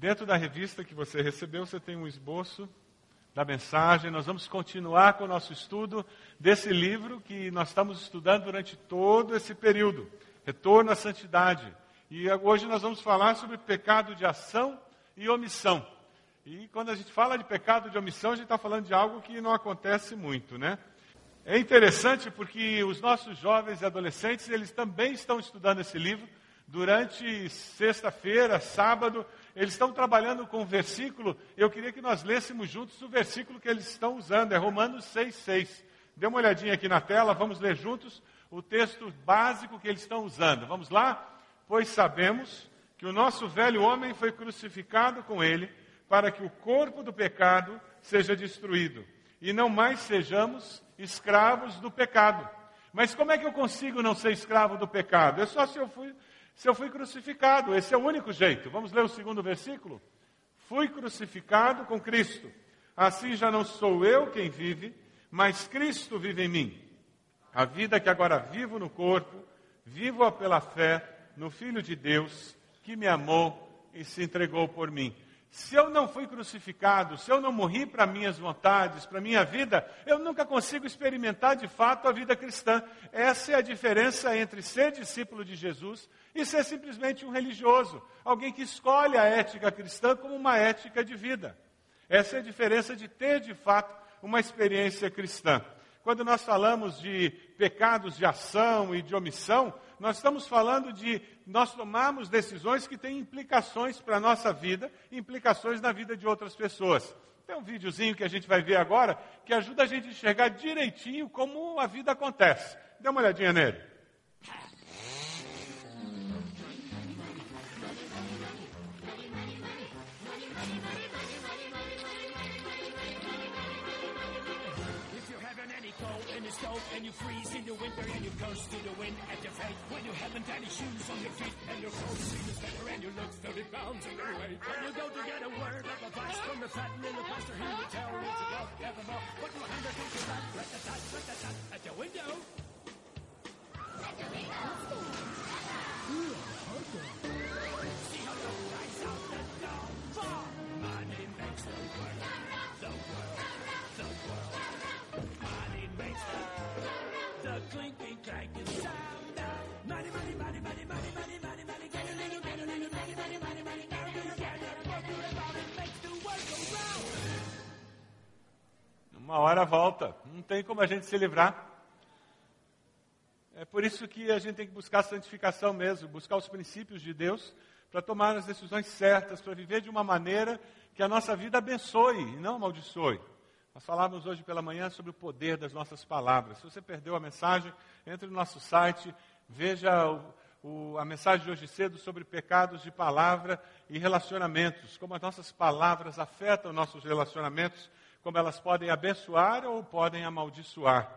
Dentro da revista que você recebeu, você tem um esboço da mensagem. Nós vamos continuar com o nosso estudo desse livro que nós estamos estudando durante todo esse período Retorno à Santidade. E hoje nós vamos falar sobre pecado de ação e omissão. E quando a gente fala de pecado de omissão, a gente está falando de algo que não acontece muito, né? É interessante porque os nossos jovens e adolescentes, eles também estão estudando esse livro. Durante sexta-feira, sábado, eles estão trabalhando com um versículo. Eu queria que nós lêssemos juntos o versículo que eles estão usando, é Romanos 6,6. Dê uma olhadinha aqui na tela, vamos ler juntos o texto básico que eles estão usando. Vamos lá? Pois sabemos que o nosso velho homem foi crucificado com ele, para que o corpo do pecado seja destruído, e não mais sejamos escravos do pecado. Mas como é que eu consigo não ser escravo do pecado? É só se eu fui se eu fui crucificado. Esse é o único jeito. Vamos ler o segundo versículo? Fui crucificado com Cristo. Assim já não sou eu quem vive, mas Cristo vive em mim. A vida que agora vivo no corpo, vivo-a pela fé no Filho de Deus, que me amou e se entregou por mim. Se eu não fui crucificado, se eu não morri para minhas vontades, para minha vida, eu nunca consigo experimentar de fato a vida cristã. Essa é a diferença entre ser discípulo de Jesus e ser simplesmente um religioso, alguém que escolhe a ética cristã como uma ética de vida. Essa é a diferença de ter de fato uma experiência cristã. Quando nós falamos de pecados de ação e de omissão, nós estamos falando de nós tomarmos decisões que têm implicações para a nossa vida, implicações na vida de outras pessoas. Tem um videozinho que a gente vai ver agora que ajuda a gente a enxergar direitinho como a vida acontece. Dê uma olhadinha nele. And you freeze in the winter and you curse to the wind at your face when you haven't any shoes on your feet and your clothes seem better and you look 30 pounds overweight. When you go to get a word of advice from the fat the pastor, he will tell you to love evermore. But your hand against your back, rat a tat, rat a tat, at the window. At the window. See how the out the door. Money makes the world, the world, Uma hora volta, não tem como a gente se livrar. É por isso que a gente tem que buscar a santificação mesmo, buscar os princípios de Deus para tomar as decisões certas, para viver de uma maneira que a nossa vida abençoe e não amaldiçoe. Nós falávamos hoje pela manhã sobre o poder das nossas palavras. Se você perdeu a mensagem, entre no nosso site, veja o, o, a mensagem de hoje cedo sobre pecados de palavra e relacionamentos, como as nossas palavras afetam nossos relacionamentos, como elas podem abençoar ou podem amaldiçoar.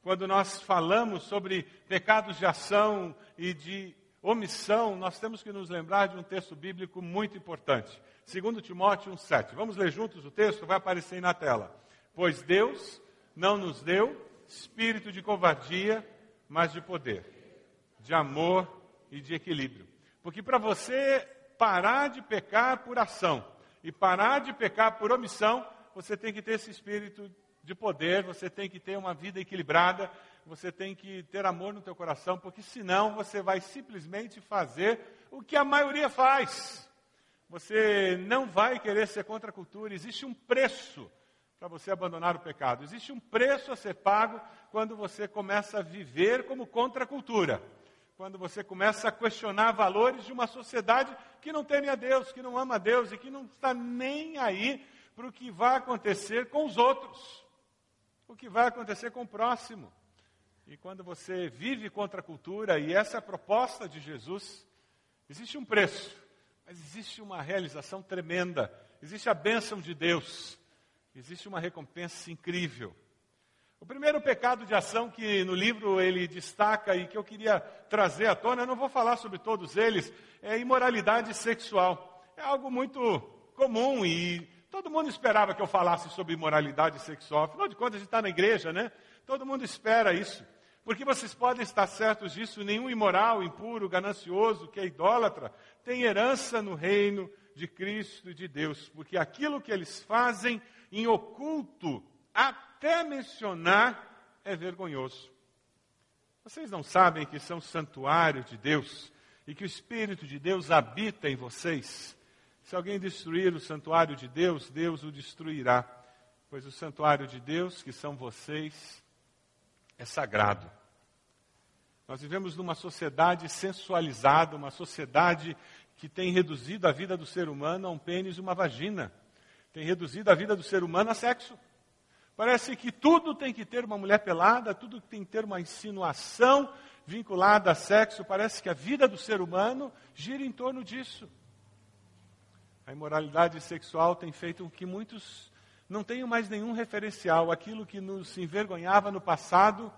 Quando nós falamos sobre pecados de ação e de omissão, nós temos que nos lembrar de um texto bíblico muito importante. 2 Timóteo 1,7. Vamos ler juntos o texto? Vai aparecer aí na tela. Pois Deus não nos deu espírito de covardia, mas de poder, de amor e de equilíbrio. Porque para você parar de pecar por ação e parar de pecar por omissão, você tem que ter esse espírito de poder, você tem que ter uma vida equilibrada, você tem que ter amor no teu coração, porque senão você vai simplesmente fazer o que a maioria faz. Você não vai querer ser contra a cultura, existe um preço para você abandonar o pecado. Existe um preço a ser pago quando você começa a viver como contra a cultura. Quando você começa a questionar valores de uma sociedade que não teme a Deus, que não ama a Deus e que não está nem aí para o que vai acontecer com os outros, o que vai acontecer com o próximo. E quando você vive contra a cultura, e essa é a proposta de Jesus, existe um preço, mas existe uma realização tremenda, existe a bênção de Deus existe uma recompensa incrível. O primeiro pecado de ação que no livro ele destaca e que eu queria trazer à tona, eu não vou falar sobre todos eles, é imoralidade sexual. É algo muito comum e todo mundo esperava que eu falasse sobre imoralidade sexual. Afinal de contas, a gente está na igreja, né? Todo mundo espera isso. Porque vocês podem estar certos disso, nenhum imoral, impuro, ganancioso, que é idólatra, tem herança no reino de Cristo e de Deus, porque aquilo que eles fazem em oculto, até mencionar, é vergonhoso. Vocês não sabem que são santuário de Deus e que o Espírito de Deus habita em vocês? Se alguém destruir o santuário de Deus, Deus o destruirá, pois o santuário de Deus, que são vocês, é sagrado. Nós vivemos numa sociedade sensualizada, uma sociedade que tem reduzido a vida do ser humano a um pênis e uma vagina. Tem reduzido a vida do ser humano a sexo. Parece que tudo tem que ter uma mulher pelada, tudo tem que ter uma insinuação vinculada a sexo. Parece que a vida do ser humano gira em torno disso. A imoralidade sexual tem feito com que muitos não tenham mais nenhum referencial. Aquilo que nos envergonhava no passado,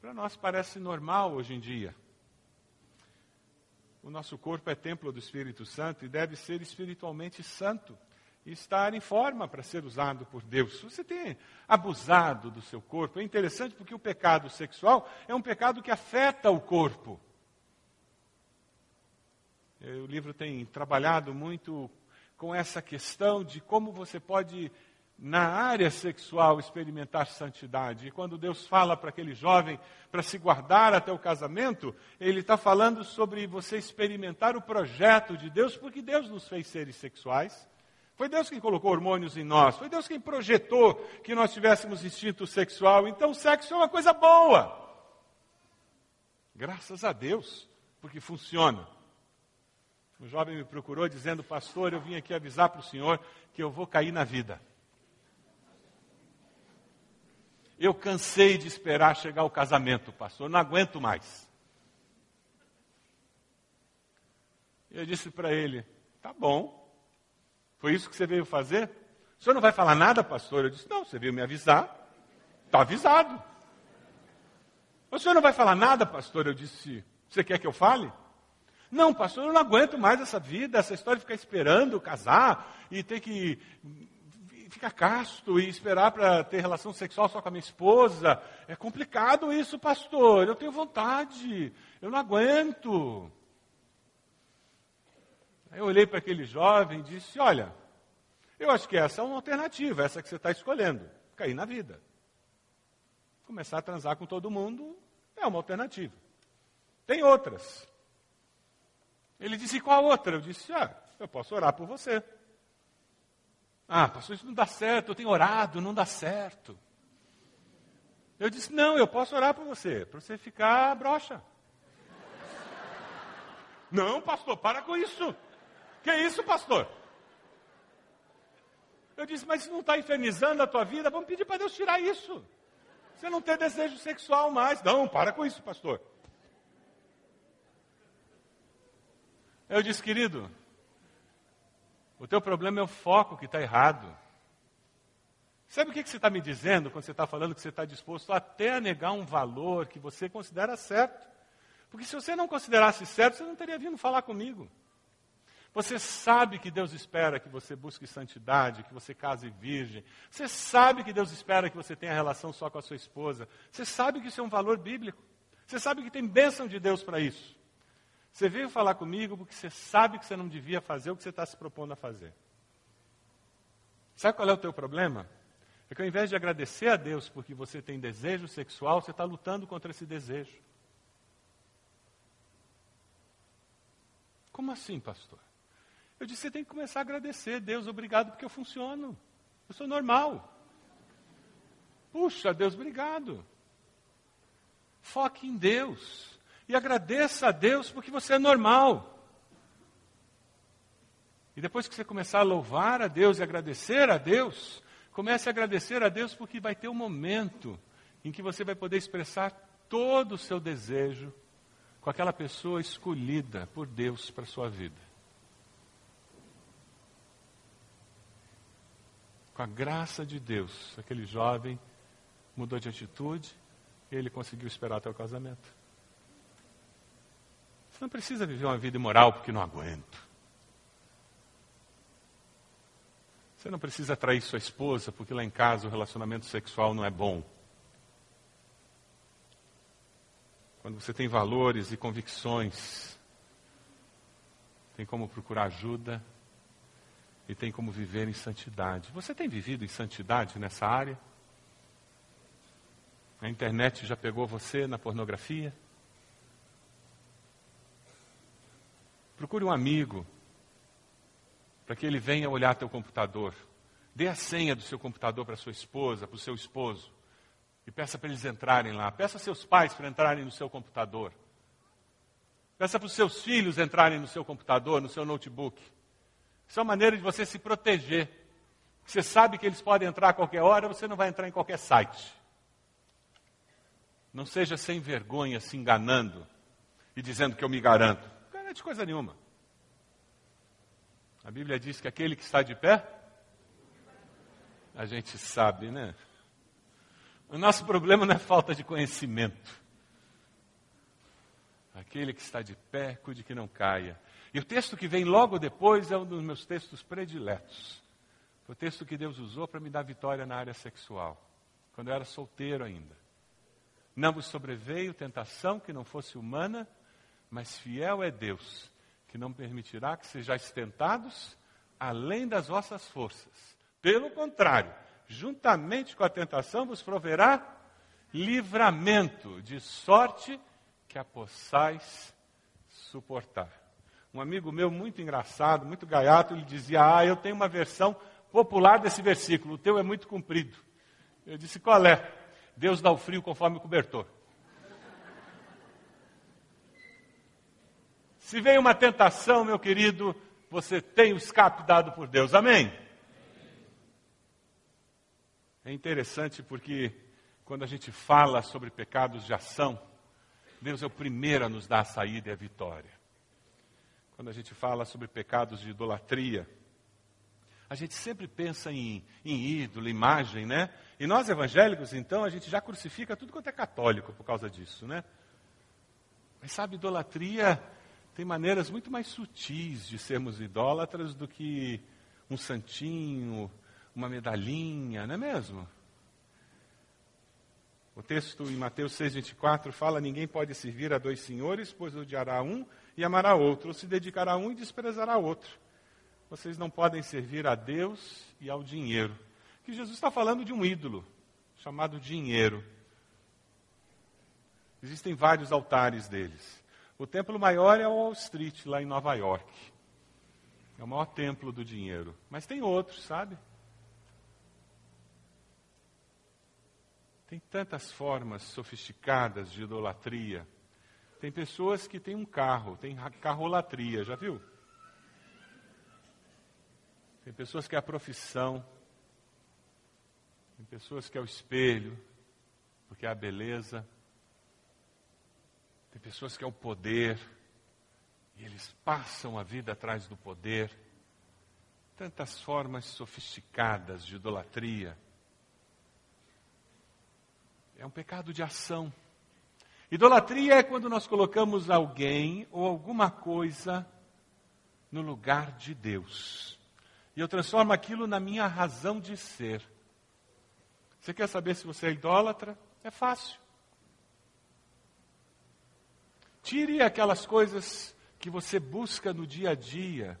para nós parece normal hoje em dia. O nosso corpo é templo do Espírito Santo e deve ser espiritualmente santo estar em forma para ser usado por Deus. Você tem abusado do seu corpo. É interessante porque o pecado sexual é um pecado que afeta o corpo. O livro tem trabalhado muito com essa questão de como você pode, na área sexual, experimentar santidade. E quando Deus fala para aquele jovem para se guardar até o casamento, Ele está falando sobre você experimentar o projeto de Deus, porque Deus nos fez seres sexuais. Foi Deus quem colocou hormônios em nós. Foi Deus quem projetou que nós tivéssemos instinto sexual. Então, sexo é uma coisa boa. Graças a Deus, porque funciona. Um jovem me procurou dizendo, pastor, eu vim aqui avisar para o senhor que eu vou cair na vida. Eu cansei de esperar chegar o casamento, pastor, não aguento mais. Eu disse para ele, tá bom, foi isso que você veio fazer? O senhor não vai falar nada, pastor? Eu disse, não, você veio me avisar. Está avisado. O senhor não vai falar nada, pastor? Eu disse, você quer que eu fale? Não, pastor, eu não aguento mais essa vida, essa história de ficar esperando casar e ter que ficar casto e esperar para ter relação sexual só com a minha esposa. É complicado isso, pastor. Eu tenho vontade, eu não aguento. Eu olhei para aquele jovem e disse: Olha, eu acho que essa é uma alternativa, essa que você está escolhendo, cair na vida. Começar a transar com todo mundo é uma alternativa. Tem outras. Ele disse: Qual outra? Eu disse: Ah, eu posso orar por você. Ah, pastor, isso não dá certo, eu tenho orado, não dá certo. Eu disse: Não, eu posso orar por você, para você ficar broxa. não, pastor, para com isso. Que isso, pastor? Eu disse, mas isso não está infernizando a tua vida? Vamos pedir para Deus tirar isso. Você não tem desejo sexual mais. Não, para com isso, pastor. Eu disse, querido, o teu problema é o foco que está errado. Sabe o que, que você está me dizendo quando você está falando que você está disposto até a negar um valor que você considera certo? Porque se você não considerasse certo, você não teria vindo falar comigo. Você sabe que Deus espera que você busque santidade, que você case virgem. Você sabe que Deus espera que você tenha relação só com a sua esposa. Você sabe que isso é um valor bíblico. Você sabe que tem bênção de Deus para isso. Você veio falar comigo porque você sabe que você não devia fazer o que você está se propondo a fazer. Sabe qual é o teu problema? É que ao invés de agradecer a Deus porque você tem desejo sexual, você está lutando contra esse desejo. Como assim, pastor? Eu disse: você tem que começar a agradecer. Deus, obrigado porque eu funciono. Eu sou normal. Puxa, Deus, obrigado. Foque em Deus. E agradeça a Deus porque você é normal. E depois que você começar a louvar a Deus e agradecer a Deus, comece a agradecer a Deus porque vai ter um momento em que você vai poder expressar todo o seu desejo com aquela pessoa escolhida por Deus para a sua vida. Com a graça de Deus, aquele jovem mudou de atitude e ele conseguiu esperar até o casamento. Você não precisa viver uma vida imoral porque não aguento. Você não precisa trair sua esposa porque lá em casa o relacionamento sexual não é bom. Quando você tem valores e convicções, tem como procurar ajuda e tem como viver em santidade. Você tem vivido em santidade nessa área? A internet já pegou você na pornografia? Procure um amigo para que ele venha olhar teu computador. Dê a senha do seu computador para sua esposa, para o seu esposo. E peça para eles entrarem lá. Peça seus pais para entrarem no seu computador. Peça para os seus filhos entrarem no seu computador, no seu notebook. Isso é uma maneira de você se proteger. Você sabe que eles podem entrar a qualquer hora, você não vai entrar em qualquer site. Não seja sem vergonha se enganando e dizendo que eu me garanto. Não garante coisa nenhuma. A Bíblia diz que aquele que está de pé, a gente sabe, né? O nosso problema não é falta de conhecimento. Aquele que está de pé, cuide que não caia. E o texto que vem logo depois é um dos meus textos prediletos. Foi o texto que Deus usou para me dar vitória na área sexual, quando eu era solteiro ainda. Não vos sobreveio tentação que não fosse humana, mas fiel é Deus, que não permitirá que sejais tentados além das vossas forças. Pelo contrário, juntamente com a tentação vos proverá livramento, de sorte que a possais suportar. Um amigo meu muito engraçado, muito gaiato, ele dizia: Ah, eu tenho uma versão popular desse versículo, o teu é muito comprido. Eu disse: Qual é? Deus dá o frio conforme o cobertor. Se vem uma tentação, meu querido, você tem o escape dado por Deus. Amém? É interessante porque quando a gente fala sobre pecados de ação, Deus é o primeiro a nos dar a saída e a vitória quando a gente fala sobre pecados de idolatria. A gente sempre pensa em, em ídolo, imagem, né? E nós evangélicos, então, a gente já crucifica tudo quanto é católico por causa disso, né? Mas sabe, idolatria tem maneiras muito mais sutis de sermos idólatras do que um santinho, uma medalhinha, não é mesmo? O texto em Mateus 6,24 fala: Ninguém pode servir a dois senhores, pois odiará um e amará outro, ou se dedicará a um e desprezará outro. Vocês não podem servir a Deus e ao dinheiro. Que Jesus está falando de um ídolo, chamado dinheiro. Existem vários altares deles. O templo maior é o Wall Street, lá em Nova York. É o maior templo do dinheiro. Mas tem outros, sabe? Tem tantas formas sofisticadas de idolatria tem pessoas que têm um carro, tem carrolatria, já viu? Tem pessoas que é a profissão, tem pessoas que é o espelho, porque é a beleza. Tem pessoas que é o poder, e eles passam a vida atrás do poder. Tantas formas sofisticadas de idolatria. É um pecado de ação. Idolatria é quando nós colocamos alguém ou alguma coisa no lugar de Deus. E eu transformo aquilo na minha razão de ser. Você quer saber se você é idólatra? É fácil. Tire aquelas coisas que você busca no dia a dia.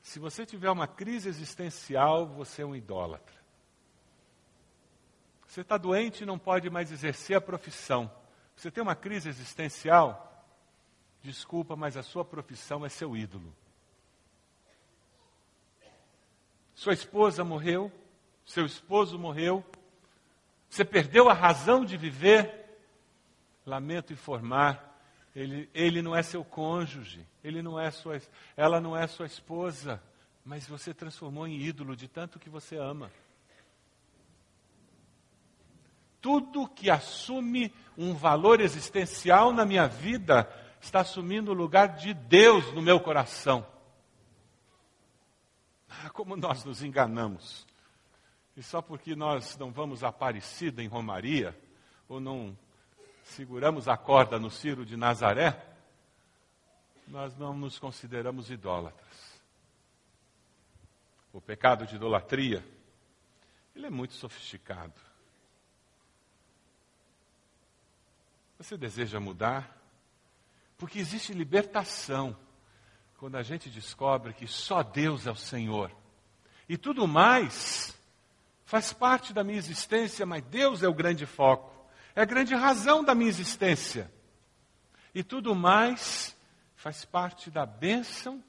Se você tiver uma crise existencial, você é um idólatra. Você está doente e não pode mais exercer a profissão. Você tem uma crise existencial? Desculpa, mas a sua profissão é seu ídolo. Sua esposa morreu, seu esposo morreu, você perdeu a razão de viver. Lamento informar, ele, ele não é seu cônjuge, ele não é sua, ela não é sua esposa, mas você transformou em ídolo de tanto que você ama. Tudo que assume um valor existencial na minha vida está assumindo o lugar de Deus no meu coração. Ah, como nós nos enganamos. E só porque nós não vamos Aparecida em Romaria, ou não seguramos a corda no Ciro de Nazaré, nós não nos consideramos idólatras. O pecado de idolatria, ele é muito sofisticado. Você deseja mudar? Porque existe libertação quando a gente descobre que só Deus é o Senhor e tudo mais faz parte da minha existência, mas Deus é o grande foco, é a grande razão da minha existência. E tudo mais faz parte da bênção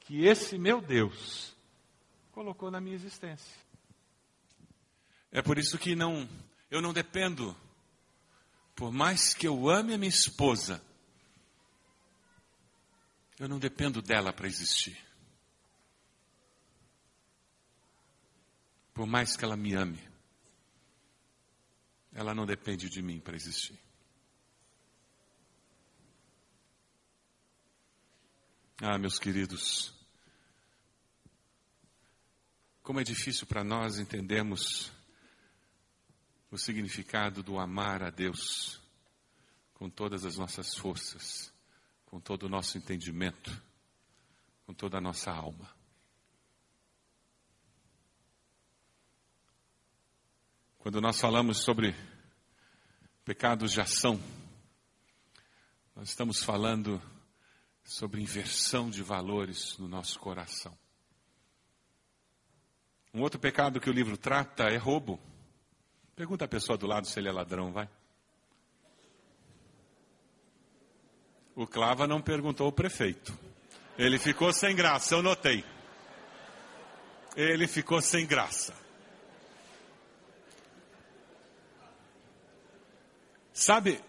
que esse meu Deus colocou na minha existência. É por isso que não, eu não dependo, por mais que eu ame a minha esposa, eu não dependo dela para existir. Por mais que ela me ame, ela não depende de mim para existir. Ah, meus queridos, como é difícil para nós entendermos o significado do amar a Deus com todas as nossas forças, com todo o nosso entendimento, com toda a nossa alma. Quando nós falamos sobre pecados de ação, nós estamos falando sobre inversão de valores no nosso coração. Um outro pecado que o livro trata é roubo. Pergunta a pessoa do lado se ele é ladrão, vai. O Clava não perguntou ao prefeito. Ele ficou sem graça, eu notei. Ele ficou sem graça. Sabe,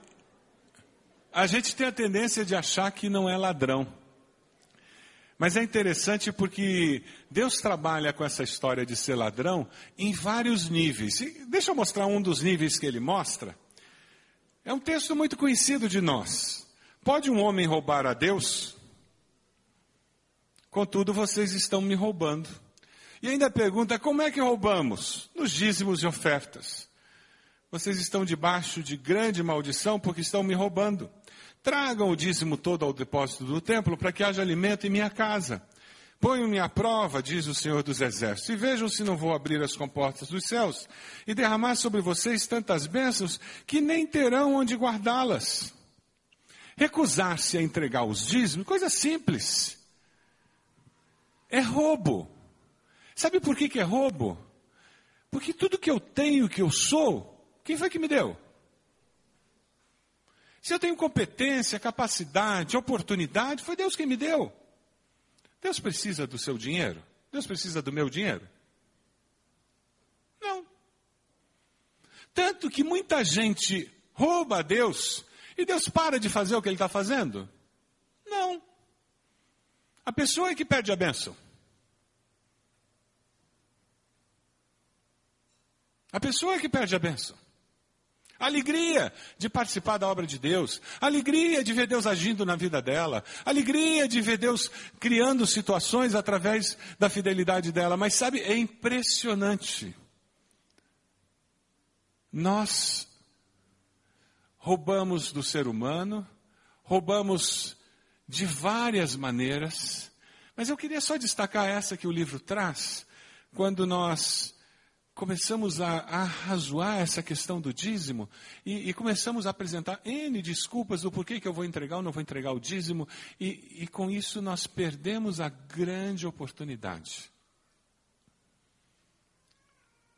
a gente tem a tendência de achar que não é ladrão. Mas é interessante porque Deus trabalha com essa história de ser ladrão em vários níveis. E deixa eu mostrar um dos níveis que ele mostra. É um texto muito conhecido de nós. Pode um homem roubar a Deus? Contudo, vocês estão me roubando. E ainda pergunta: como é que roubamos? Nos dízimos e ofertas. Vocês estão debaixo de grande maldição porque estão me roubando. Tragam o dízimo todo ao depósito do templo para que haja alimento em minha casa. Ponham-me à prova, diz o Senhor dos Exércitos, e vejam se não vou abrir as comportas dos céus e derramar sobre vocês tantas bênçãos que nem terão onde guardá-las. Recusar-se a entregar os dízimos, coisa simples. É roubo. Sabe por que, que é roubo? Porque tudo que eu tenho, que eu sou, quem foi que me deu? Se eu tenho competência, capacidade, oportunidade, foi Deus quem me deu. Deus precisa do seu dinheiro? Deus precisa do meu dinheiro? Não. Tanto que muita gente rouba a Deus e Deus para de fazer o que ele está fazendo? Não. A pessoa é que perde a bênção. A pessoa é que perde a bênção. Alegria de participar da obra de Deus, alegria de ver Deus agindo na vida dela, alegria de ver Deus criando situações através da fidelidade dela. Mas sabe, é impressionante. Nós roubamos do ser humano, roubamos de várias maneiras, mas eu queria só destacar essa que o livro traz, quando nós começamos a, a razoar essa questão do dízimo e, e, começamos a apresentar N desculpas do porquê que eu vou entregar ou não vou entregar o dízimo, e, e com isso nós perdemos a grande oportunidade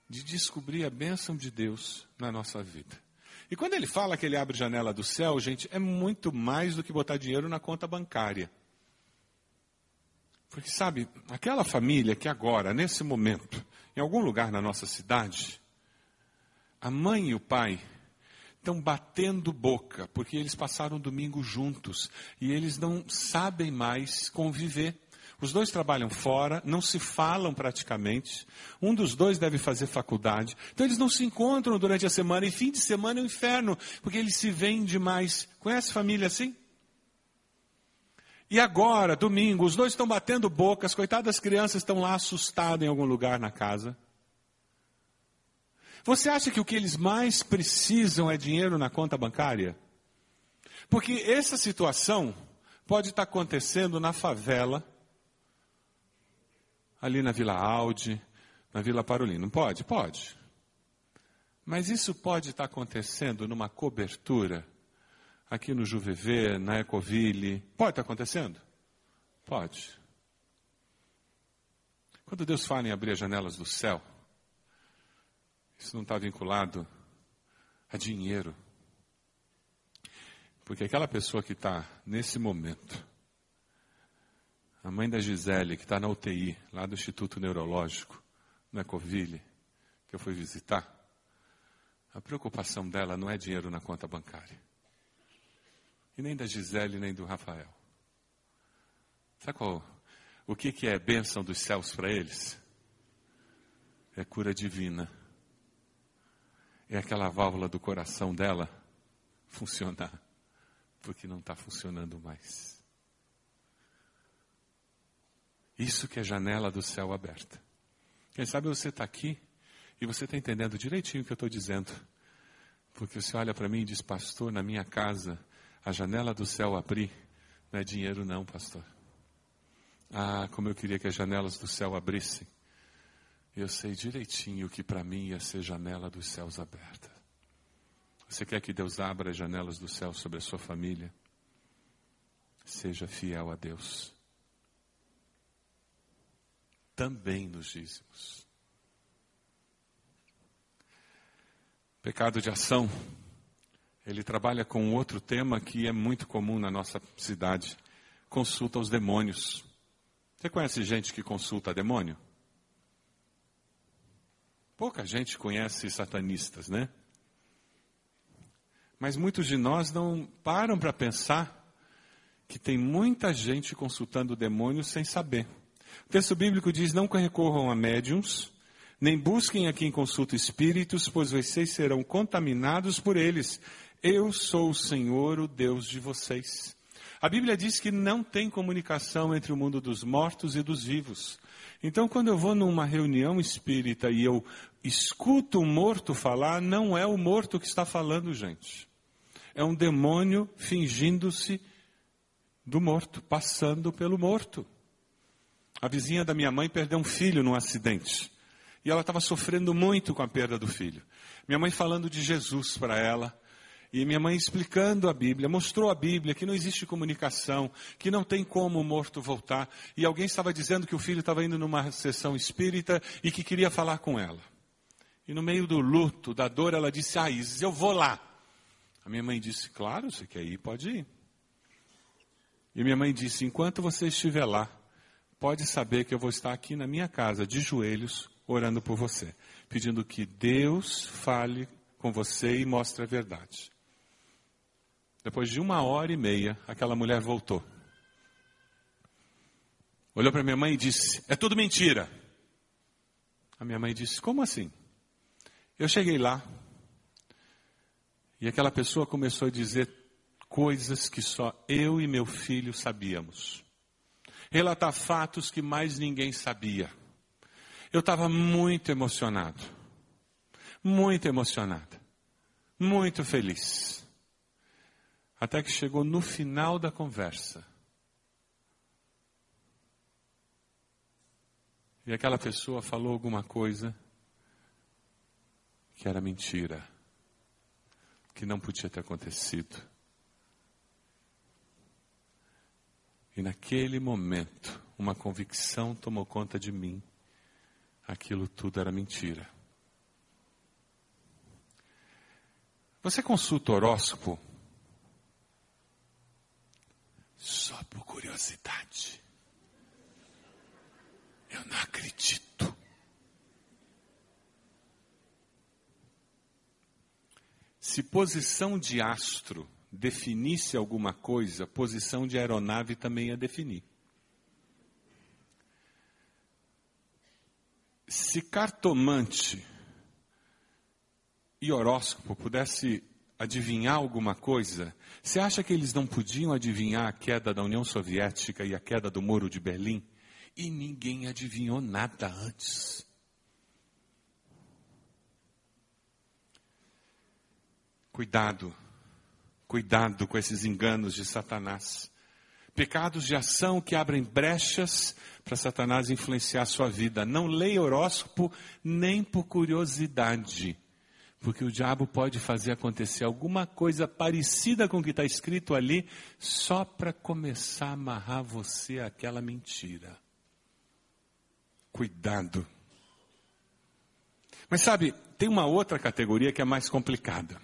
de descobrir a bênção de Deus na nossa vida. E quando ele fala que ele abre janela do céu, gente, é muito mais do que botar dinheiro na conta bancária. Porque sabe, aquela família que agora, nesse momento, em algum lugar na nossa cidade, a mãe e o pai estão batendo boca, porque eles passaram domingo juntos e eles não sabem mais conviver. Os dois trabalham fora, não se falam praticamente. Um dos dois deve fazer faculdade. Então eles não se encontram durante a semana e fim de semana é um inferno, porque eles se veem demais. Conhece família assim? E agora, domingo, os dois estão batendo boca, as coitadas crianças estão lá assustadas em algum lugar na casa. Você acha que o que eles mais precisam é dinheiro na conta bancária? Porque essa situação pode estar acontecendo na favela, ali na Vila Audi, na Vila Parolin. Não pode? Pode. Mas isso pode estar acontecendo numa cobertura aqui no Juvevê, na Ecoville. Pode estar acontecendo? Pode. Quando Deus fala em abrir as janelas do céu, isso não está vinculado a dinheiro. Porque aquela pessoa que está nesse momento, a mãe da Gisele, que está na UTI, lá do Instituto Neurológico, no Ecoville, que eu fui visitar, a preocupação dela não é dinheiro na conta bancária. E nem da Gisele, nem do Rafael. Sabe qual? O que, que é bênção dos céus para eles? É cura divina. É aquela válvula do coração dela funcionar, porque não está funcionando mais. Isso que é janela do céu aberta. Quem sabe você está aqui e você está entendendo direitinho o que eu estou dizendo. Porque você olha para mim e diz, pastor, na minha casa, a janela do céu abrir, não é dinheiro não, pastor. Ah, como eu queria que as janelas do céu abrissem. Eu sei direitinho que para mim ia ser janela dos céus aberta. Você quer que Deus abra as janelas do céu sobre a sua família? Seja fiel a Deus. Também nos dízimos. Pecado de ação, ele trabalha com outro tema que é muito comum na nossa cidade: consulta aos demônios. Você conhece gente que consulta demônio? Pouca gente conhece satanistas, né? Mas muitos de nós não param para pensar que tem muita gente consultando demônios sem saber. O texto bíblico diz: não recorram a médiums, nem busquem a quem consulta espíritos, pois vocês serão contaminados por eles. Eu sou o Senhor, o Deus de vocês. A Bíblia diz que não tem comunicação entre o mundo dos mortos e dos vivos. Então, quando eu vou numa reunião espírita e eu escuto um morto falar, não é o morto que está falando, gente. É um demônio fingindo-se do morto, passando pelo morto. A vizinha da minha mãe perdeu um filho num acidente. E ela estava sofrendo muito com a perda do filho. Minha mãe falando de Jesus para ela. E minha mãe explicando a Bíblia, mostrou a Bíblia que não existe comunicação, que não tem como o morto voltar. E alguém estava dizendo que o filho estava indo numa sessão espírita e que queria falar com ela. E no meio do luto, da dor, ela disse: Ah, Isis, eu vou lá. A minha mãe disse: Claro, você quer ir, pode ir. E minha mãe disse: Enquanto você estiver lá, pode saber que eu vou estar aqui na minha casa, de joelhos, orando por você, pedindo que Deus fale com você e mostre a verdade. Depois de uma hora e meia, aquela mulher voltou. Olhou para minha mãe e disse: É tudo mentira. A minha mãe disse: Como assim? Eu cheguei lá e aquela pessoa começou a dizer coisas que só eu e meu filho sabíamos. Relatar fatos que mais ninguém sabia. Eu estava muito emocionado. Muito emocionado. Muito feliz. Até que chegou no final da conversa. E aquela pessoa falou alguma coisa que era mentira, que não podia ter acontecido. E naquele momento, uma convicção tomou conta de mim aquilo tudo era mentira. Você consulta horóscopo só por curiosidade. Eu não acredito. Se posição de astro definisse alguma coisa, posição de aeronave também ia definir. se cartomante e horóscopo pudesse adivinhar alguma coisa, você acha que eles não podiam adivinhar a queda da União Soviética e a queda do Muro de Berlim? E ninguém adivinhou nada antes. Cuidado, cuidado com esses enganos de Satanás. Pecados de ação que abrem brechas para Satanás influenciar a sua vida. Não leia horóscopo nem por curiosidade. Porque o diabo pode fazer acontecer alguma coisa parecida com o que está escrito ali, só para começar a amarrar você àquela mentira. Cuidado. Mas sabe, tem uma outra categoria que é mais complicada.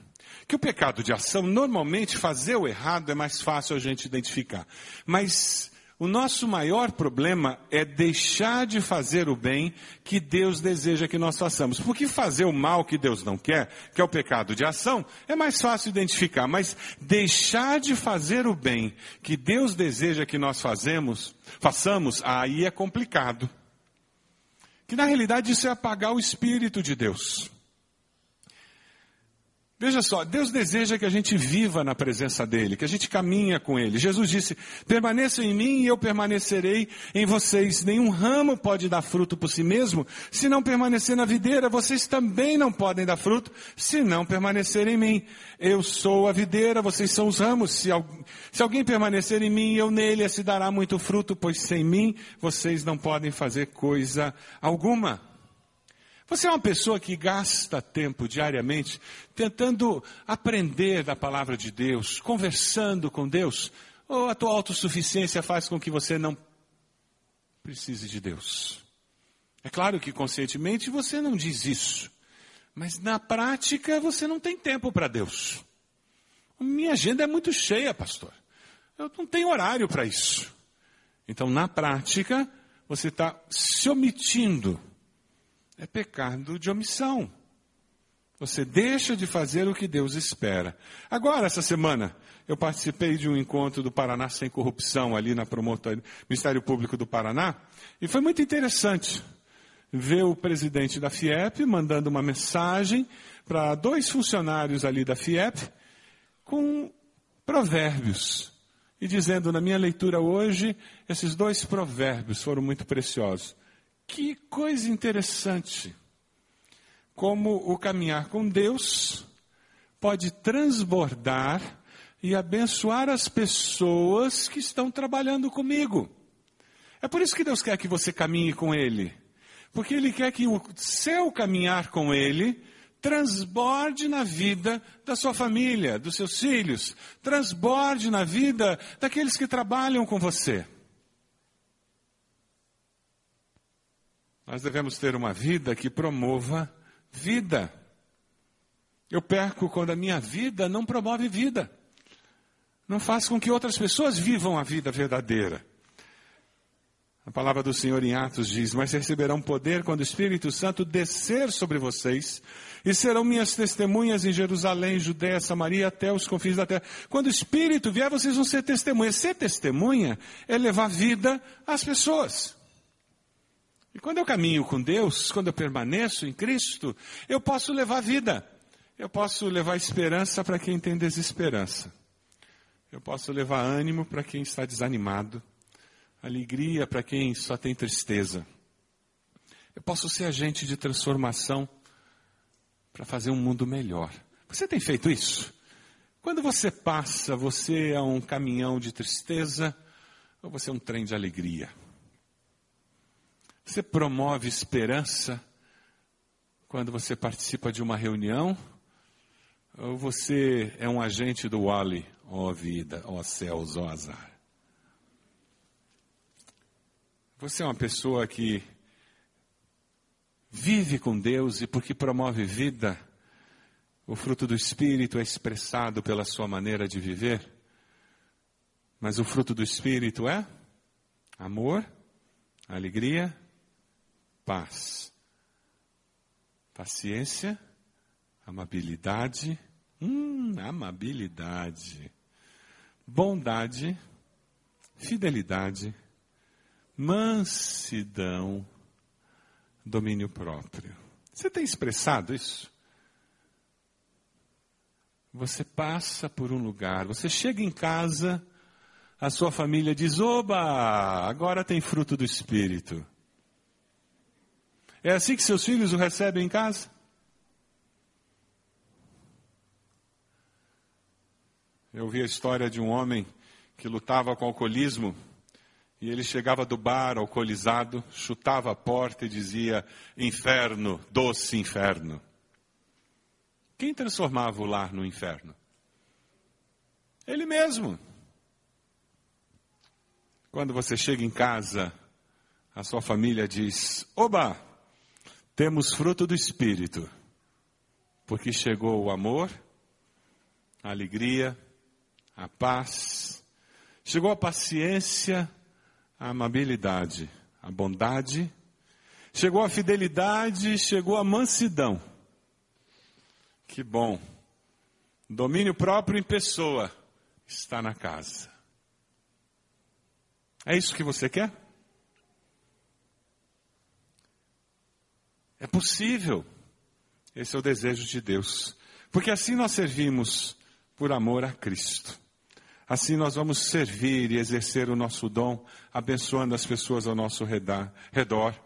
Que o pecado de ação, normalmente fazer o errado é mais fácil a gente identificar. Mas o nosso maior problema é deixar de fazer o bem que Deus deseja que nós façamos. Porque fazer o mal que Deus não quer, que é o pecado de ação, é mais fácil identificar. Mas deixar de fazer o bem que Deus deseja que nós fazemos, façamos, aí é complicado. Que na realidade isso é apagar o Espírito de Deus. Veja só, Deus deseja que a gente viva na presença dEle, que a gente caminha com Ele. Jesus disse, permaneçam em mim e eu permanecerei em vocês. Nenhum ramo pode dar fruto por si mesmo, se não permanecer na videira. Vocês também não podem dar fruto, se não permanecer em mim. Eu sou a videira, vocês são os ramos. Se, se alguém permanecer em mim, eu nele, se dará muito fruto, pois sem mim vocês não podem fazer coisa alguma. Você é uma pessoa que gasta tempo diariamente tentando aprender da palavra de Deus, conversando com Deus? Ou a tua autossuficiência faz com que você não precise de Deus? É claro que conscientemente você não diz isso, mas na prática você não tem tempo para Deus. Minha agenda é muito cheia, pastor. Eu não tenho horário para isso. Então, na prática, você está se omitindo é pecado de omissão. Você deixa de fazer o que Deus espera. Agora, essa semana, eu participei de um encontro do Paraná Sem Corrupção, ali na promotoria, Ministério Público do Paraná, e foi muito interessante ver o presidente da FIEP mandando uma mensagem para dois funcionários ali da FIEP com provérbios. E dizendo, na minha leitura hoje, esses dois provérbios foram muito preciosos. Que coisa interessante. Como o caminhar com Deus pode transbordar e abençoar as pessoas que estão trabalhando comigo. É por isso que Deus quer que você caminhe com Ele. Porque Ele quer que o seu caminhar com Ele transborde na vida da sua família, dos seus filhos, transborde na vida daqueles que trabalham com você. Nós devemos ter uma vida que promova vida. Eu perco quando a minha vida não promove vida. Não faz com que outras pessoas vivam a vida verdadeira. A palavra do Senhor em Atos diz: Mas receberão poder quando o Espírito Santo descer sobre vocês, e serão minhas testemunhas em Jerusalém, Judéia, Samaria, até os confins da terra. Quando o Espírito vier, vocês vão ser testemunhas. Ser testemunha é levar vida às pessoas. E quando eu caminho com Deus, quando eu permaneço em Cristo, eu posso levar vida. Eu posso levar esperança para quem tem desesperança. Eu posso levar ânimo para quem está desanimado. Alegria para quem só tem tristeza. Eu posso ser agente de transformação para fazer um mundo melhor. Você tem feito isso? Quando você passa, você é um caminhão de tristeza ou você é um trem de alegria? Você promove esperança quando você participa de uma reunião? Ou você é um agente do Wally, ó vida, ó céus, ó azar? Você é uma pessoa que vive com Deus e porque promove vida, o fruto do Espírito é expressado pela sua maneira de viver. Mas o fruto do Espírito é amor, alegria, paz, paciência, amabilidade, hum, amabilidade, bondade, fidelidade, mansidão, domínio próprio. Você tem expressado isso? Você passa por um lugar, você chega em casa, a sua família diz: Oba, agora tem fruto do Espírito. É assim que seus filhos o recebem em casa? Eu vi a história de um homem que lutava com alcoolismo e ele chegava do bar alcoolizado, chutava a porta e dizia: Inferno, doce inferno. Quem transformava o lar no inferno? Ele mesmo. Quando você chega em casa, a sua família diz: Oba, temos fruto do Espírito, porque chegou o amor, a alegria, a paz, chegou a paciência, a amabilidade, a bondade, chegou a fidelidade, chegou a mansidão. Que bom. Domínio próprio em pessoa está na casa. É isso que você quer? É possível. Esse é o desejo de Deus. Porque assim nós servimos por amor a Cristo. Assim nós vamos servir e exercer o nosso dom, abençoando as pessoas ao nosso redor.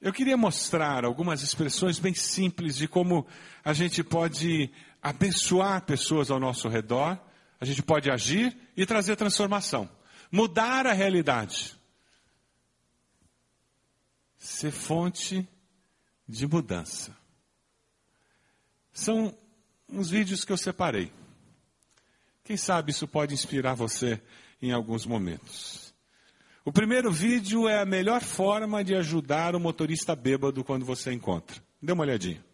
Eu queria mostrar algumas expressões bem simples de como a gente pode abençoar pessoas ao nosso redor, a gente pode agir e trazer transformação, mudar a realidade, ser fonte de mudança. São uns vídeos que eu separei. Quem sabe isso pode inspirar você em alguns momentos. O primeiro vídeo é a melhor forma de ajudar o motorista bêbado quando você encontra. Dê uma olhadinha.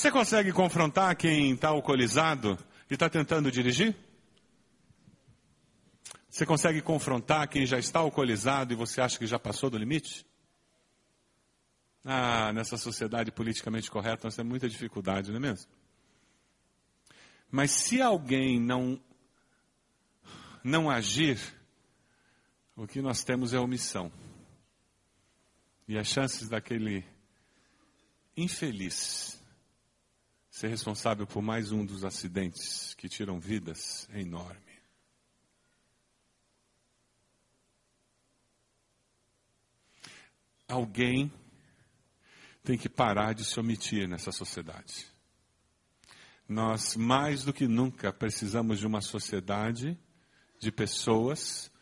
Você consegue confrontar quem está alcoolizado e está tentando dirigir? Você consegue confrontar quem já está alcoolizado e você acha que já passou do limite? Ah, nessa sociedade politicamente correta nós temos muita dificuldade, não é mesmo? Mas se alguém não não agir, o que nós temos é omissão. E as chances daquele infeliz Ser responsável por mais um dos acidentes que tiram vidas é enorme. Alguém tem que parar de se omitir nessa sociedade. Nós, mais do que nunca, precisamos de uma sociedade de pessoas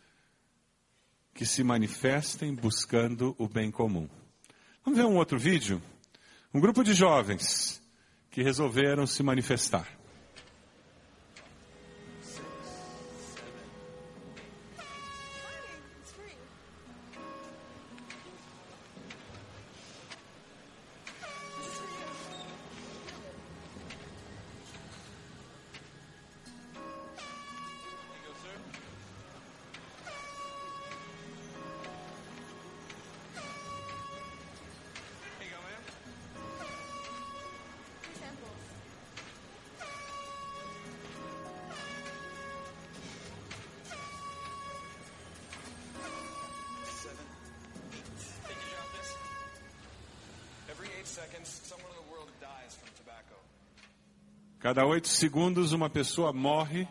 que se manifestem buscando o bem comum. Vamos ver um outro vídeo? Um grupo de jovens que resolveram se manifestar. Cada oito segundos, uma pessoa morre,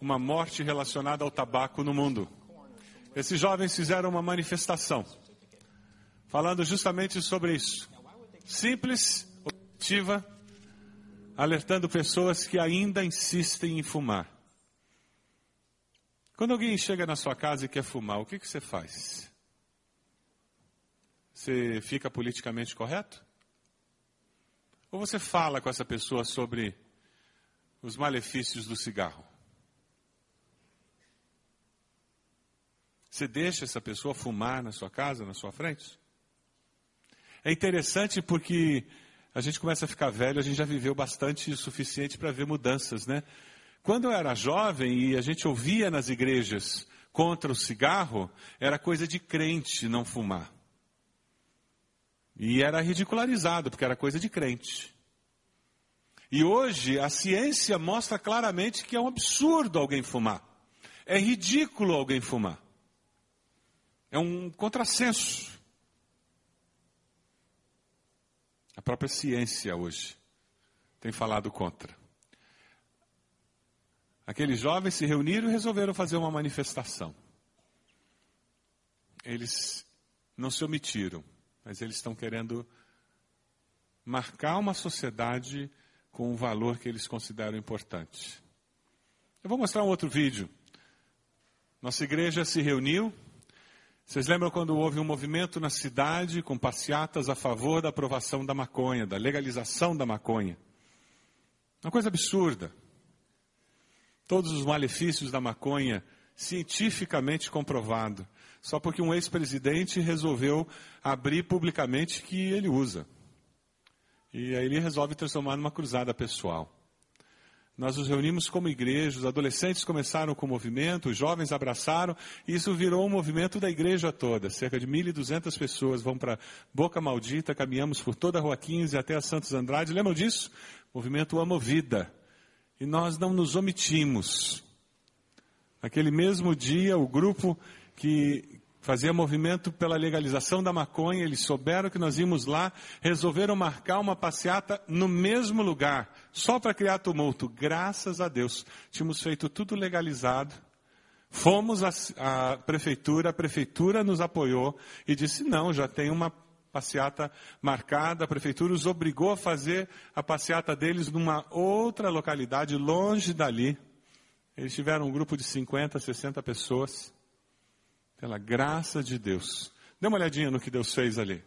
uma morte relacionada ao tabaco no mundo. Esses jovens fizeram uma manifestação, falando justamente sobre isso. Simples, objetiva, alertando pessoas que ainda insistem em fumar. Quando alguém chega na sua casa e quer fumar, o que, que você faz? Você fica politicamente correto? Ou você fala com essa pessoa sobre os malefícios do cigarro? Você deixa essa pessoa fumar na sua casa, na sua frente? É interessante porque a gente começa a ficar velho, a gente já viveu bastante o suficiente para ver mudanças, né? Quando eu era jovem e a gente ouvia nas igrejas contra o cigarro, era coisa de crente não fumar. E era ridicularizado, porque era coisa de crente. E hoje a ciência mostra claramente que é um absurdo alguém fumar. É ridículo alguém fumar. É um contrassenso. própria ciência hoje tem falado contra. Aqueles jovens se reuniram e resolveram fazer uma manifestação. Eles não se omitiram, mas eles estão querendo marcar uma sociedade com um valor que eles consideram importante. Eu vou mostrar um outro vídeo. Nossa igreja se reuniu. Vocês lembram quando houve um movimento na cidade com passeatas a favor da aprovação da maconha, da legalização da maconha? Uma coisa absurda. Todos os malefícios da maconha cientificamente comprovado, só porque um ex-presidente resolveu abrir publicamente que ele usa. E aí ele resolve transformar numa cruzada pessoal. Nós nos reunimos como igreja, os adolescentes começaram com o movimento, os jovens abraçaram, e isso virou um movimento da igreja toda. Cerca de 1.200 pessoas vão para Boca Maldita, caminhamos por toda a Rua 15 até a Santos Andrade. Lembram disso? Movimento Amo Vida. E nós não nos omitimos. Naquele mesmo dia, o grupo que fazia movimento pela legalização da maconha, eles souberam que nós íamos lá, resolveram marcar uma passeata no mesmo lugar, só para criar tumulto. Graças a Deus, tínhamos feito tudo legalizado. Fomos à prefeitura, a prefeitura nos apoiou e disse: não, já tem uma passeata marcada, a prefeitura os obrigou a fazer a passeata deles numa outra localidade, longe dali. Eles tiveram um grupo de 50, 60 pessoas, pela graça de Deus. Dê uma olhadinha no que Deus fez ali.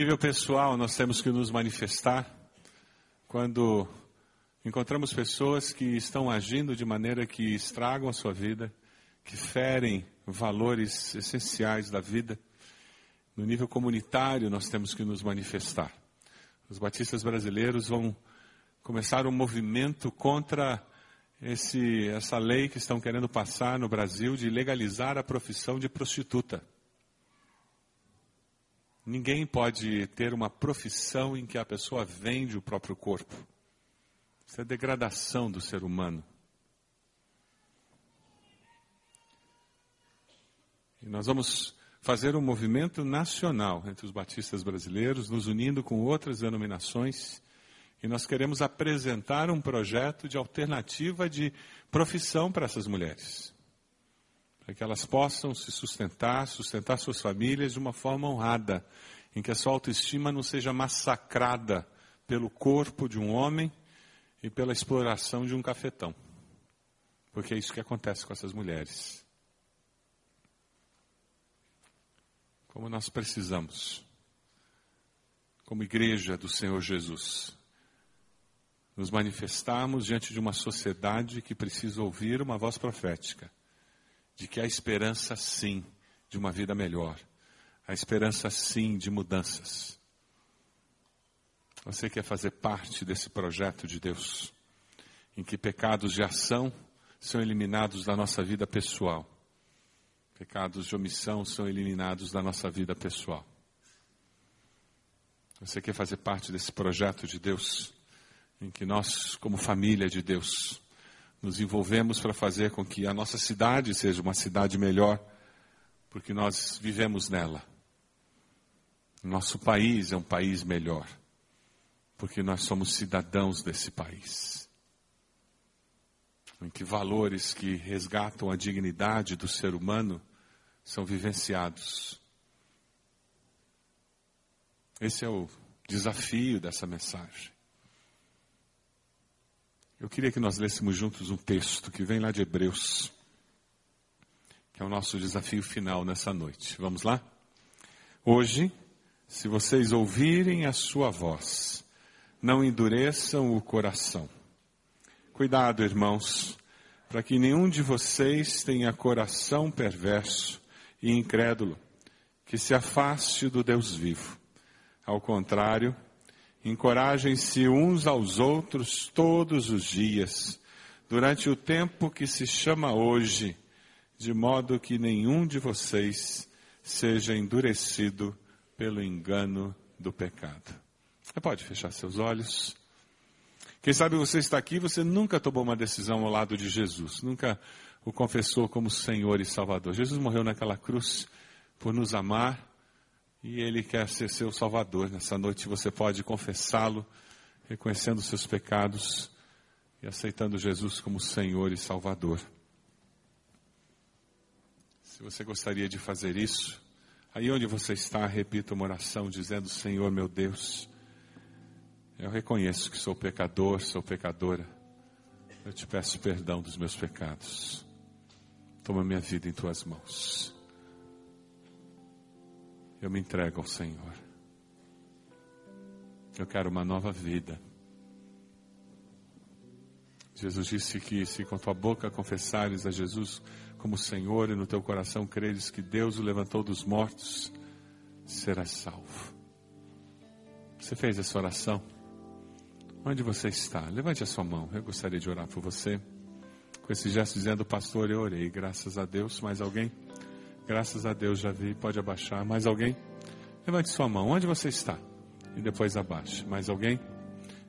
Nível pessoal, nós temos que nos manifestar quando encontramos pessoas que estão agindo de maneira que estragam a sua vida, que ferem valores essenciais da vida. No nível comunitário, nós temos que nos manifestar. Os batistas brasileiros vão começar um movimento contra esse, essa lei que estão querendo passar no Brasil de legalizar a profissão de prostituta. Ninguém pode ter uma profissão em que a pessoa vende o próprio corpo. Isso é degradação do ser humano. E nós vamos fazer um movimento nacional entre os batistas brasileiros, nos unindo com outras denominações E nós queremos apresentar um projeto de alternativa de profissão para essas mulheres. Para que elas possam se sustentar, sustentar suas famílias de uma forma honrada, em que a sua autoestima não seja massacrada pelo corpo de um homem e pela exploração de um cafetão. Porque é isso que acontece com essas mulheres. Como nós precisamos, como igreja do Senhor Jesus, nos manifestarmos diante de uma sociedade que precisa ouvir uma voz profética, de que há esperança sim de uma vida melhor, há esperança sim de mudanças. Você quer fazer parte desse projeto de Deus, em que pecados de ação são eliminados da nossa vida pessoal, pecados de omissão são eliminados da nossa vida pessoal. Você quer fazer parte desse projeto de Deus, em que nós, como família de Deus, nos envolvemos para fazer com que a nossa cidade seja uma cidade melhor, porque nós vivemos nela. Nosso país é um país melhor porque nós somos cidadãos desse país. Em que valores que resgatam a dignidade do ser humano são vivenciados. Esse é o desafio dessa mensagem. Eu queria que nós lêssemos juntos um texto que vem lá de Hebreus, que é o nosso desafio final nessa noite. Vamos lá? Hoje, se vocês ouvirem a sua voz, não endureçam o coração. Cuidado, irmãos, para que nenhum de vocês tenha coração perverso e incrédulo, que se afaste do Deus vivo. Ao contrário, encorajem-se uns aos outros todos os dias, durante o tempo que se chama hoje, de modo que nenhum de vocês seja endurecido pelo engano do pecado. Você pode fechar seus olhos. Quem sabe você está aqui você nunca tomou uma decisão ao lado de Jesus, nunca o confessou como Senhor e Salvador. Jesus morreu naquela cruz por nos amar e Ele quer ser seu Salvador. Nessa noite você pode confessá-lo, reconhecendo seus pecados e aceitando Jesus como Senhor e Salvador. Se você gostaria de fazer isso, aí onde você está, repita uma oração dizendo: Senhor meu Deus, eu reconheço que sou pecador, sou pecadora. Eu te peço perdão dos meus pecados. Toma minha vida em tuas mãos. Eu me entrego ao Senhor. Eu quero uma nova vida. Jesus disse que se com tua boca confessares a Jesus como Senhor e no teu coração creres que Deus o levantou dos mortos, serás salvo. Você fez essa oração? Onde você está? Levante a sua mão. Eu gostaria de orar por você. Com esse gesto dizendo, pastor, eu orei. Graças a Deus. Mais alguém? Graças a Deus já vi. Pode abaixar. Mais alguém? Levante sua mão. Onde você está? E depois abaixe. Mais alguém?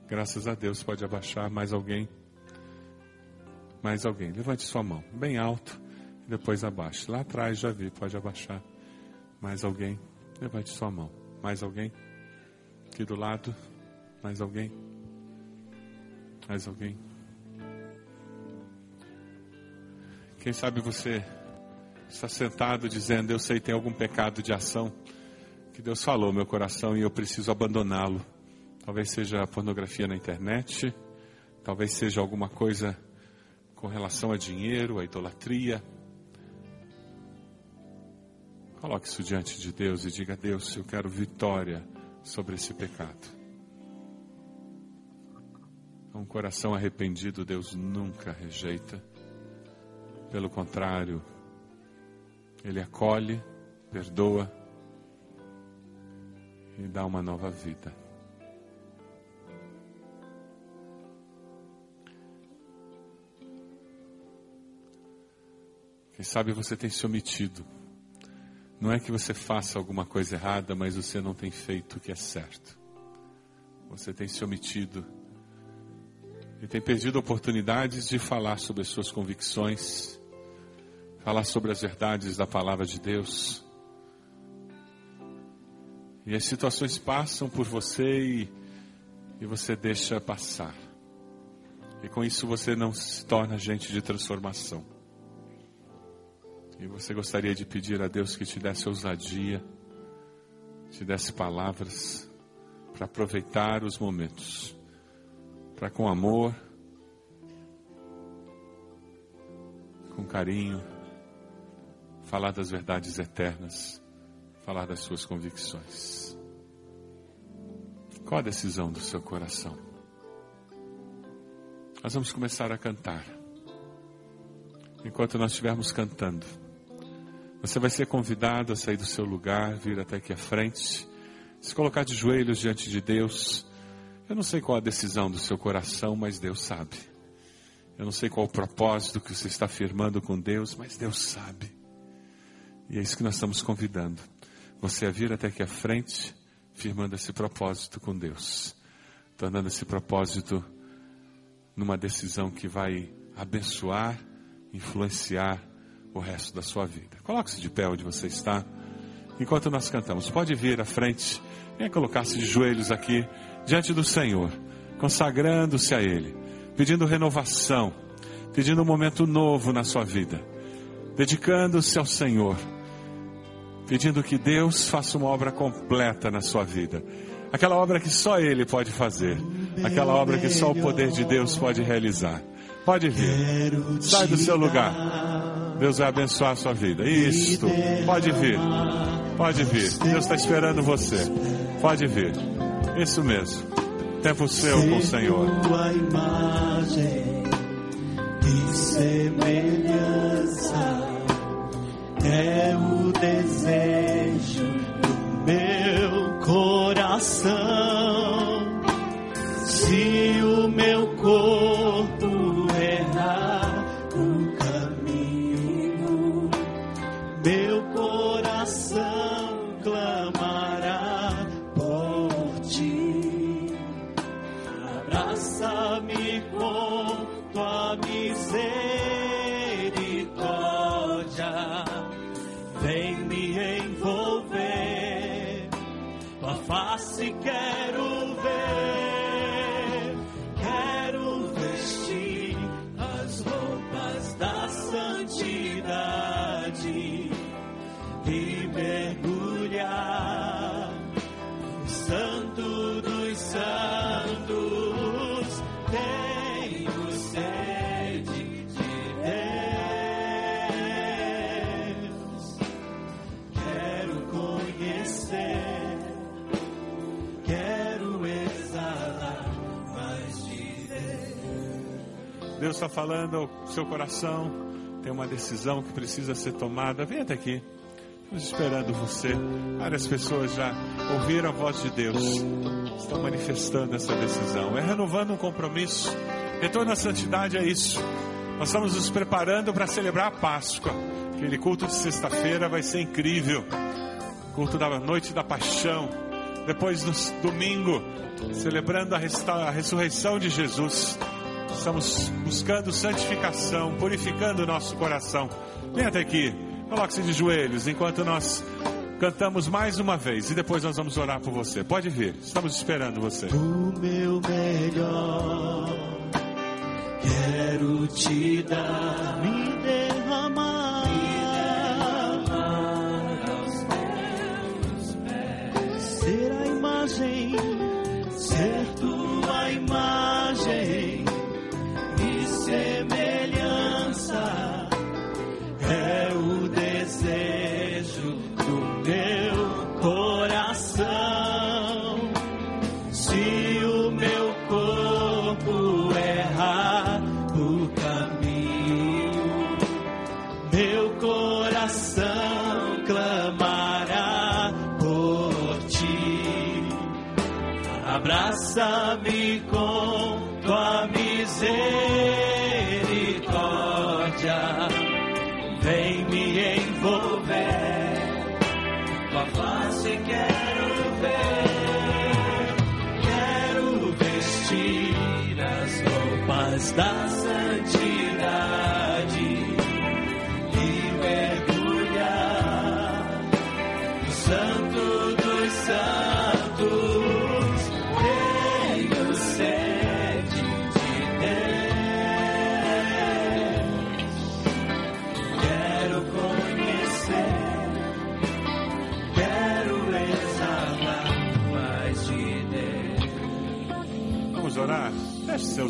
Graças a Deus. Pode abaixar. Mais alguém? Mais alguém? Levante sua mão. Bem alto. E depois abaixe. Lá atrás já vi. Pode abaixar. Mais alguém? Levante sua mão. Mais alguém? Aqui do lado. Mais alguém? Mais alguém? Quem sabe você está sentado dizendo: Eu sei, tem algum pecado de ação que Deus falou no meu coração e eu preciso abandoná-lo. Talvez seja pornografia na internet, talvez seja alguma coisa com relação a dinheiro, a idolatria. Coloque isso diante de Deus e diga: Deus, eu quero vitória sobre esse pecado. Um coração arrependido Deus nunca rejeita. Pelo contrário, Ele acolhe, perdoa e dá uma nova vida. Quem sabe você tem se omitido. Não é que você faça alguma coisa errada, mas você não tem feito o que é certo. Você tem se omitido e tem perdido oportunidades de falar sobre as suas convicções, falar sobre as verdades da palavra de Deus. E as situações passam por você e, e você deixa passar. E com isso você não se torna gente de transformação. E você gostaria de pedir a Deus que te desse ousadia, te desse palavras para aproveitar os momentos, para com amor, com carinho, falar das verdades eternas, falar das suas convicções. Qual a decisão do seu coração? Nós vamos começar a cantar. Enquanto nós estivermos cantando, você vai ser convidado a sair do seu lugar, vir até aqui à frente, se colocar de joelhos diante de Deus. Eu não sei qual a decisão do seu coração, mas Deus sabe. Eu não sei qual o propósito que você está firmando com Deus, mas Deus sabe. E é isso que nós estamos convidando. Você a vir até aqui à frente, firmando esse propósito com Deus. Tornando esse propósito numa decisão que vai abençoar, influenciar o resto da sua vida. Coloque-se de pé onde você está. Enquanto nós cantamos, pode vir à frente, venha colocar-se de joelhos aqui diante do Senhor, consagrando-se a Ele, pedindo renovação, pedindo um momento novo na sua vida, dedicando-se ao Senhor, pedindo que Deus faça uma obra completa na sua vida. Aquela obra que só Ele pode fazer, aquela obra que só o poder de Deus pode realizar. Pode vir, sai do seu lugar. Deus vai abençoar a sua vida. Isso, pode vir, pode vir. Deus está esperando você. Pode vir. Isso mesmo. Tempo seu com o Senhor. Tua imagem e semelhança é o desejo do meu coração. Se o meu corpo e mergulhar no Santo dos Santos, tenho sede de Deus. Quero conhecer, quero exalar mais de Deus. Deus está falando ao seu coração. Tem uma decisão que precisa ser tomada. Vem até aqui. Estamos esperando você. Várias pessoas já ouviram a voz de Deus. Estão manifestando essa decisão. É renovando um compromisso. Retorno à santidade é isso. Nós estamos nos preparando para celebrar a Páscoa. Aquele culto de sexta-feira vai ser incrível. Culto da noite da paixão. Depois no domingo, celebrando a, resta- a ressurreição de Jesus. Estamos buscando santificação, purificando o nosso coração. Vem até aqui, coloque-se de joelhos enquanto nós cantamos mais uma vez e depois nós vamos orar por você. Pode vir, estamos esperando você. O meu melhor quero te dar, me derramar, ser a imagem, Abraça-me com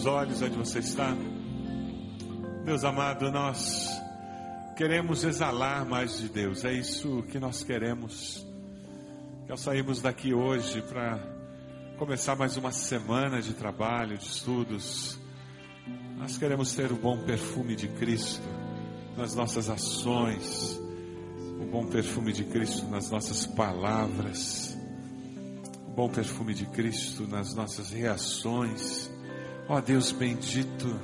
seus olhos onde você está. Deus amado, nós queremos exalar mais de Deus. É isso que nós queremos. Que ao sairmos daqui hoje para começar mais uma semana de trabalho, de estudos, nós queremos ter o bom perfume de Cristo nas nossas ações, o bom perfume de Cristo nas nossas palavras, o bom perfume de Cristo nas nossas reações. Ó Deus bendito,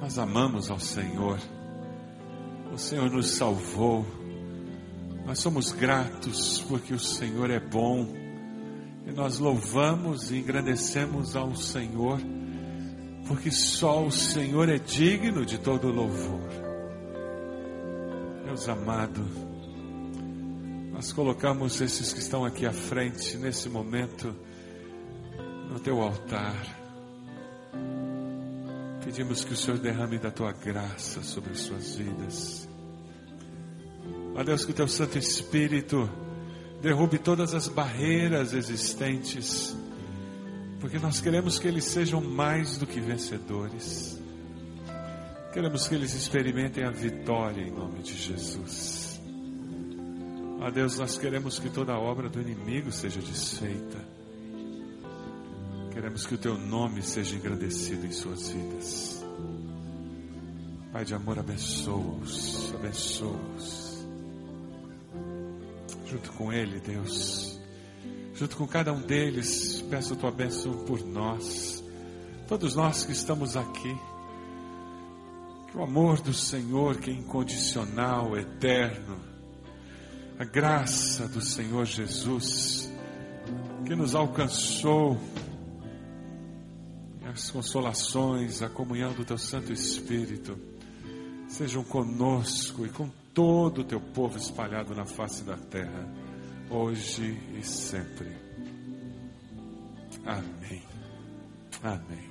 nós amamos ao Senhor, o Senhor nos salvou, nós somos gratos porque o Senhor é bom. E nós louvamos e engrandecemos ao Senhor porque só o Senhor é digno de todo louvor. Deus amado, nós colocamos esses que estão aqui à frente nesse momento no teu altar. Pedimos que o Senhor derrame da tua graça sobre as suas vidas. Ó Deus, que o teu Santo Espírito derrube todas as barreiras existentes porque nós queremos que eles sejam mais do que vencedores. Queremos que eles experimentem a vitória em nome de Jesus. Ó Deus, nós queremos que toda obra do inimigo seja desfeita. Queremos que o teu nome seja engrandecido em suas vidas. Pai de amor, abençoa-os, abençoa-os. Junto com Ele, Deus junto com cada um deles, peço a tua bênção por nós, todos nós que estamos aqui. Que o amor do Senhor, que é incondicional, eterno, a graça do Senhor Jesus, que nos alcançou, as consolações, a comunhão do teu Santo Espírito, sejam conosco e com todo o teu povo espalhado na face da terra hoje e sempre. Amém. Amém.